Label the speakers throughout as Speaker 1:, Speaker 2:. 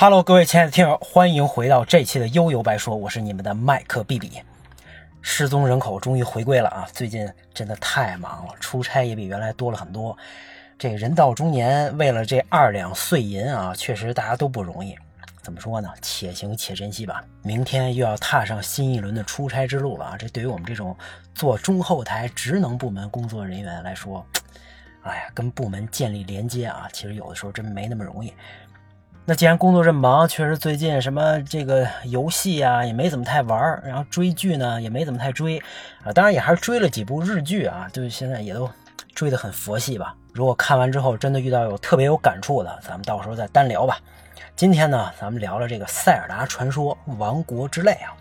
Speaker 1: Hello，各位亲爱的听友，欢迎回到这期的悠悠白说，我是你们的麦克 B B。失踪人口终于回归了啊！最近真的太忙了，出差也比原来多了很多。这人到中年，为了这二两碎银啊，确实大家都不容易。怎么说呢？且行且珍惜吧。明天又要踏上新一轮的出差之路了啊！这对于我们这种做中后台职能部门工作人员来说，哎呀，跟部门建立连接啊，其实有的时候真没那么容易。那既然工作这么忙，确实最近什么这个游戏啊也没怎么太玩然后追剧呢也没怎么太追啊，当然也还是追了几部日剧啊，就是现在也都追得很佛系吧。如果看完之后真的遇到有特别有感触的，咱们到时候再单聊吧。今天呢，咱们聊聊这个《塞尔达传说：王国之泪》啊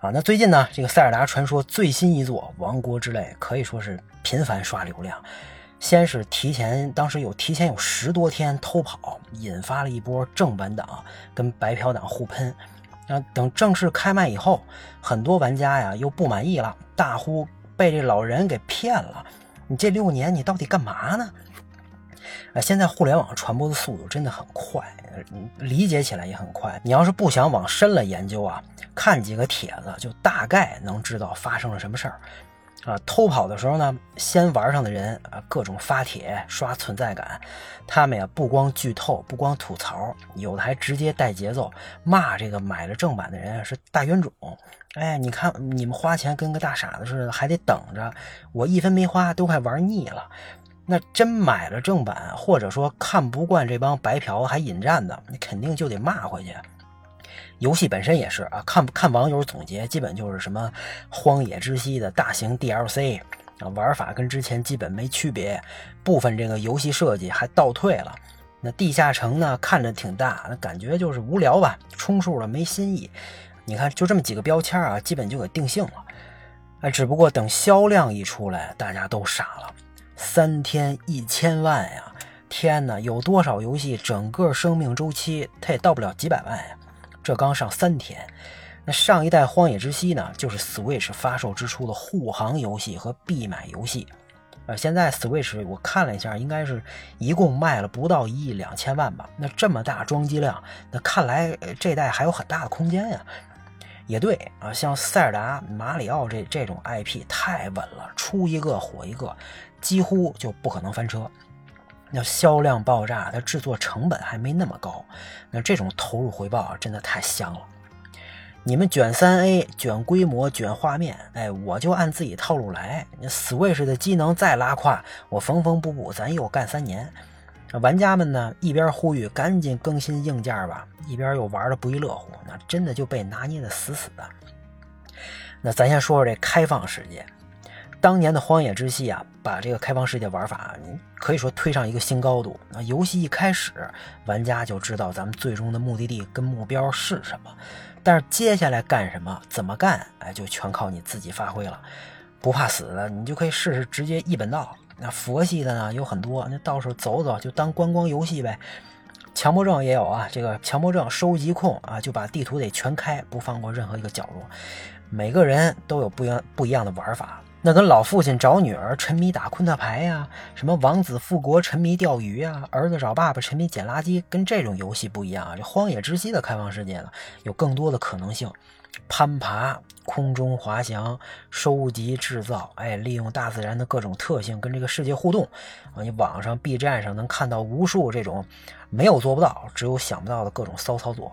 Speaker 1: 啊，那最近呢，这个《塞尔达传说》最新一作《王国之泪》可以说是频繁刷流量。先是提前，当时有提前有十多天偷跑，引发了一波正版党跟白嫖党互喷。啊，等正式开卖以后，很多玩家呀又不满意了，大呼被这老人给骗了。你这六年你到底干嘛呢？啊，现在互联网传播的速度真的很快，理解起来也很快。你要是不想往深了研究啊，看几个帖子就大概能知道发生了什么事儿。啊，偷跑的时候呢，先玩上的人啊，各种发帖刷存在感。他们呀，不光剧透，不光吐槽，有的还直接带节奏骂这个买了正版的人是大冤种。哎，你看你们花钱跟个大傻子似的，还得等着，我一分没花都快玩腻了。那真买了正版，或者说看不惯这帮白嫖还引战的，你肯定就得骂回去。游戏本身也是啊，看看网友总结，基本就是什么荒野之息的大型 DLC 啊，玩法跟之前基本没区别，部分这个游戏设计还倒退了。那地下城呢，看着挺大，那感觉就是无聊吧，充数了没新意。你看，就这么几个标签啊，基本就给定性了。哎，只不过等销量一出来，大家都傻了，三天一千万呀！天哪，有多少游戏整个生命周期它也到不了几百万呀？这刚上三天，那上一代《荒野之息》呢，就是 Switch 发售之初的护航游戏和必买游戏。呃，现在 Switch 我看了一下，应该是一共卖了不到一亿两千万吧。那这么大装机量，那看来这代还有很大的空间呀。也对啊，像塞尔达、马里奥这这种 IP 太稳了，出一个火一个，几乎就不可能翻车。那销量爆炸，它制作成本还没那么高，那这种投入回报啊，真的太香了。你们卷三 A、卷规模、卷画面，哎，我就按自己套路来。那 Switch 的机能再拉胯，我缝缝补补，咱又干三年。玩家们呢，一边呼吁赶紧更新硬件吧，一边又玩的不亦乐乎，那真的就被拿捏的死死的。那咱先说说这开放世界。当年的《荒野之息》啊，把这个开放世界玩法可以说推上一个新高度。那游戏一开始，玩家就知道咱们最终的目的地跟目标是什么，但是接下来干什么、怎么干，哎，就全靠你自己发挥了。不怕死的，你就可以试试直接一本道。那佛系的呢，有很多，那到处走走就当观光游戏呗。强迫症也有啊，这个强迫症收集控啊，就把地图得全开，不放过任何一个角落。每个人都有不一样不一样的玩法。那跟老父亲找女儿沉迷打昆特牌呀，什么王子复国沉迷钓鱼呀，儿子找爸爸沉迷捡垃圾，跟这种游戏不一样啊。这荒野之息的开放世界呢，有更多的可能性，攀爬、空中滑翔、收集、制造，哎，利用大自然的各种特性跟这个世界互动啊。你网上 B 站上能看到无数这种没有做不到，只有想不到的各种骚操作。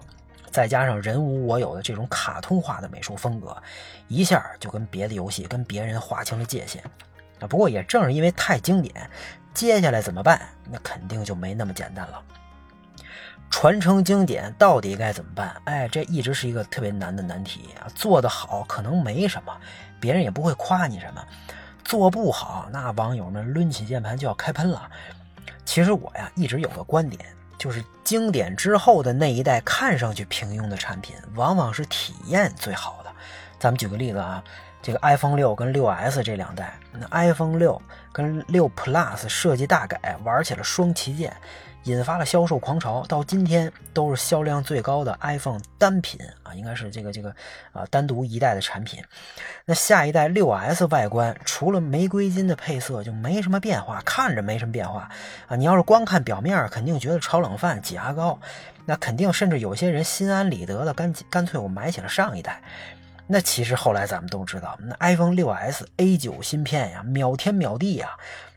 Speaker 1: 再加上人无我有的这种卡通化的美术风格，一下就跟别的游戏、跟别人划清了界限。啊，不过也正是因为太经典，接下来怎么办？那肯定就没那么简单了。传承经典到底该怎么办？哎，这一直是一个特别难的难题啊。做得好可能没什么，别人也不会夸你什么；做不好，那网友们抡起键盘就要开喷了。其实我呀，一直有个观点。就是经典之后的那一代看上去平庸的产品，往往是体验最好的。咱们举个例子啊，这个 iPhone 六跟六 S 这两代，那 iPhone 六跟六 Plus 设计大改，玩起了双旗舰，引发了销售狂潮，到今天都是销量最高的 iPhone 单品啊，应该是这个这个啊单独一代的产品。那下一代六 S 外观除了玫瑰金的配色就没什么变化，看着没什么变化啊。你要是光看表面，肯定觉得炒冷饭挤牙膏，那肯定甚至有些人心安理得的干干脆我买起了上一代。那其实后来咱们都知道，那 iPhone 六 S A 九芯片呀，秒天秒地呀。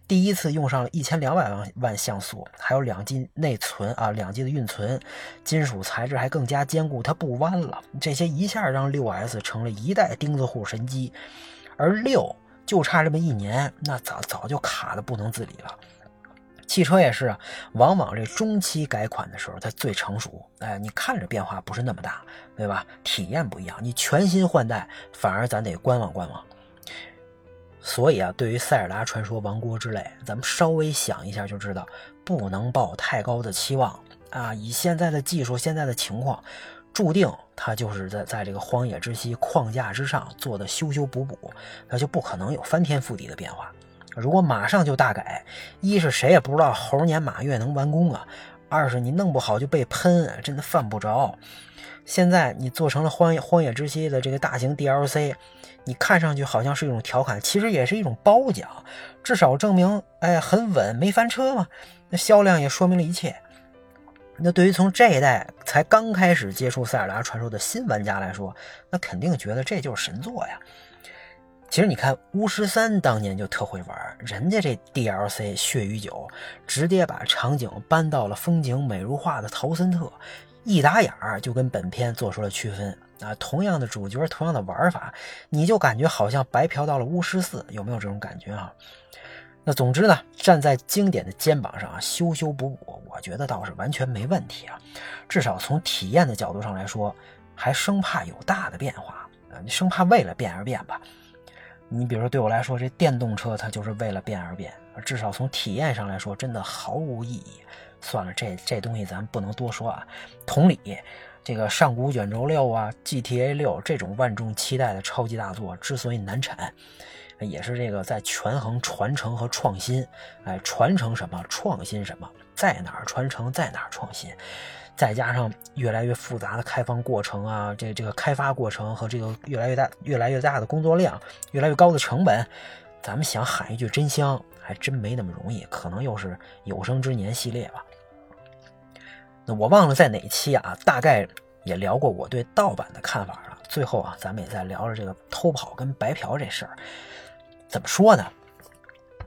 Speaker 1: 第一次用上了一千两百万万像素，还有两 G 内存啊，两 G 的运存，金属材质还更加坚固，它不弯了。这些一下让六 S 成了一代钉子户神机，而六就差这么一年，那早早就卡的不能自理了。汽车也是啊，往往这中期改款的时候它最成熟，哎，你看着变化不是那么大，对吧？体验不一样，你全新换代反而咱得观望观望。所以啊，对于塞尔达传说王国之泪，咱们稍微想一下就知道，不能抱太高的期望啊！以现在的技术、现在的情况，注定它就是在在这个荒野之息框架之上做的修修补补，那就不可能有翻天覆地的变化。如果马上就大改，一是谁也不知道猴年马月能完工啊；二是你弄不好就被喷，真的犯不着。现在你做成了荒野荒野之息的这个大型 DLC。你看上去好像是一种调侃，其实也是一种褒奖，至少证明，哎，很稳，没翻车嘛。那销量也说明了一切。那对于从这一代才刚开始接触塞尔达传说的新玩家来说，那肯定觉得这就是神作呀。其实你看巫师三当年就特会玩，人家这 DLC 血与酒直接把场景搬到了风景美如画的陶森特，一打眼儿就跟本片做出了区分。啊，同样的主角，同样的玩法，你就感觉好像白嫖到了巫师四，有没有这种感觉啊？那总之呢，站在经典的肩膀上啊，修修补补，我觉得倒是完全没问题啊。至少从体验的角度上来说，还生怕有大的变化啊，你生怕为了变而变吧？你比如说对我来说，这电动车它就是为了变而变，至少从体验上来说，真的毫无意义。算了，这这东西咱不能多说啊。同理。这个上古卷轴六啊，GTA 六这种万众期待的超级大作之所以难产，也是这个在权衡传承和创新。哎，传承什么，创新什么，在哪儿传承，在哪儿创新。再加上越来越复杂的开放过程啊，这这个开发过程和这个越来越大、越来越大的工作量，越来越高的成本，咱们想喊一句真香，还真没那么容易。可能又是有生之年系列吧。那我忘了在哪期啊，大概也聊过我对盗版的看法了。最后啊，咱们也在聊着这个偷跑跟白嫖这事儿。怎么说呢？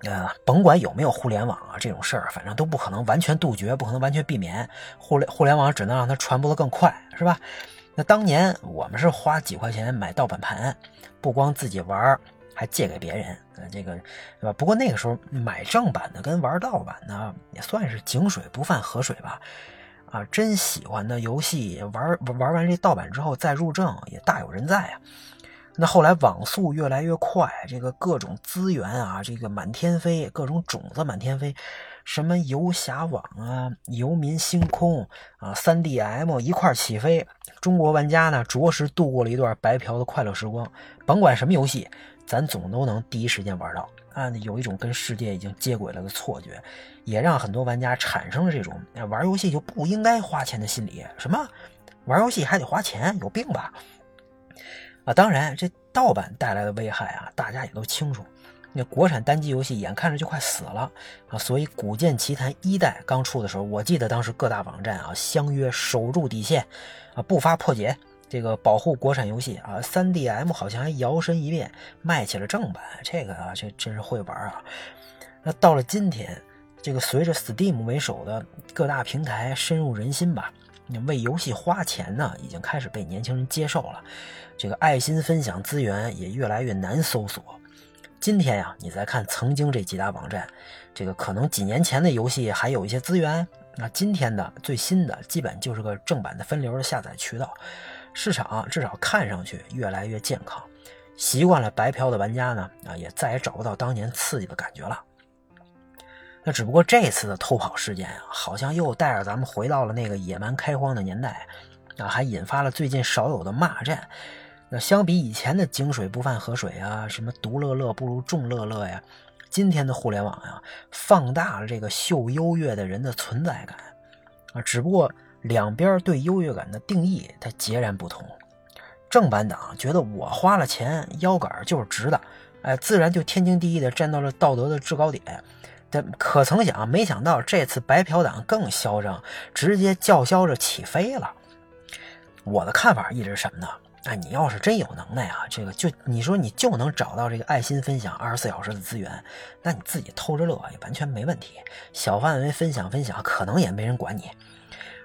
Speaker 1: 呃，甭管有没有互联网啊，这种事儿反正都不可能完全杜绝，不可能完全避免。互联互联网只能让它传播的更快，是吧？那当年我们是花几块钱买盗版盘，不光自己玩，还借给别人，呃，这个，对吧？不过那个时候买正版的跟玩盗版的也算是井水不犯河水吧。啊，真喜欢的游戏玩玩完这盗版之后再入正也大有人在啊。那后来网速越来越快，这个各种资源啊，这个满天飞，各种种子满天飞，什么游侠网啊、游民星空啊、三 DM 一块起飞，中国玩家呢着实度过了一段白嫖的快乐时光。甭管什么游戏，咱总都能第一时间玩到。啊，有一种跟世界已经接轨了的错觉，也让很多玩家产生了这种玩游戏就不应该花钱的心理。什么玩游戏还得花钱？有病吧？啊，当然，这盗版带来的危害啊，大家也都清楚。那国产单机游戏眼看着就快死了啊，所以《古剑奇谭》一代刚出的时候，我记得当时各大网站啊相约守住底线啊，不发破解。这个保护国产游戏啊，三 DM 好像还摇身一变卖起了正版，这个啊，这真是会玩啊。那到了今天，这个随着 Steam 为首的各大平台深入人心吧，你为游戏花钱呢，已经开始被年轻人接受了。这个爱心分享资源也越来越难搜索。今天呀，你再看曾经这几大网站，这个可能几年前的游戏还有一些资源，那今天的最新的基本就是个正版的分流的下载渠道。市场至少看上去越来越健康，习惯了白嫖的玩家呢，啊，也再也找不到当年刺激的感觉了。那只不过这次的偷跑事件啊，好像又带着咱们回到了那个野蛮开荒的年代，啊，还引发了最近少有的骂战。那相比以前的井水不犯河水啊，什么独乐乐不如众乐乐呀，今天的互联网呀，放大了这个秀优越的人的存在感。啊，只不过两边对优越感的定义它截然不同。正版党觉得我花了钱，腰杆就是直的，哎，自然就天经地义的站到了道德的制高点。但可曾想，没想到这次白嫖党更嚣张，直接叫嚣着起飞了。我的看法一直是什么呢？哎，你要是真有能耐啊，这个就你说你就能找到这个爱心分享二十四小时的资源，那你自己偷着乐也完全没问题。小范围分享分享，可能也没人管你。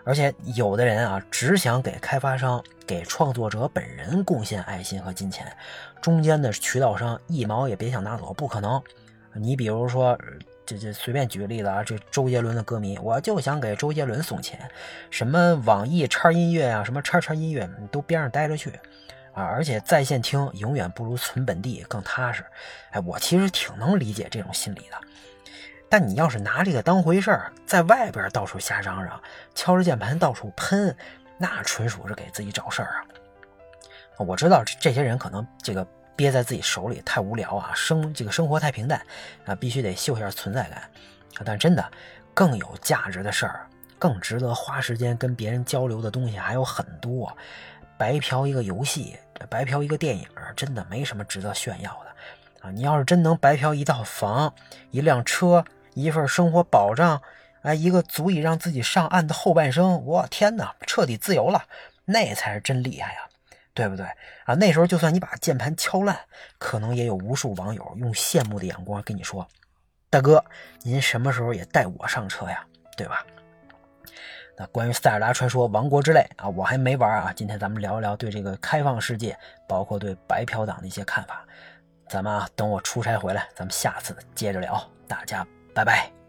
Speaker 1: 而且有的人啊，只想给开发商、给创作者本人贡献爱心和金钱，中间的渠道商一毛也别想拿走，不可能。你比如说。这这随便举个例子啊，这周杰伦的歌迷，我就想给周杰伦送钱，什么网易叉音乐啊，什么叉叉音乐，你都边上待着去，啊，而且在线听永远不如存本地更踏实。哎，我其实挺能理解这种心理的，但你要是拿这个当回事儿，在外边到处瞎嚷嚷，敲着键盘到处喷，那纯属是给自己找事儿啊。我知道这些人可能这个。憋在自己手里太无聊啊，生这个生活太平淡啊，必须得秀一下存在感。但真的，更有价值的事儿，更值得花时间跟别人交流的东西还有很多。白嫖一个游戏，白嫖一个电影，真的没什么值得炫耀的啊。你要是真能白嫖一套房、一辆车、一份生活保障，哎，一个足以让自己上岸的后半生，我天哪，彻底自由了，那才是真厉害呀！对不对啊？那时候就算你把键盘敲烂，可能也有无数网友用羡慕的眼光跟你说：“大哥，您什么时候也带我上车呀？”对吧？那关于塞尔达传说王国之泪啊，我还没玩啊。今天咱们聊一聊对这个开放世界，包括对白嫖党的一些看法。咱们啊，等我出差回来，咱们下次接着聊。大家拜拜。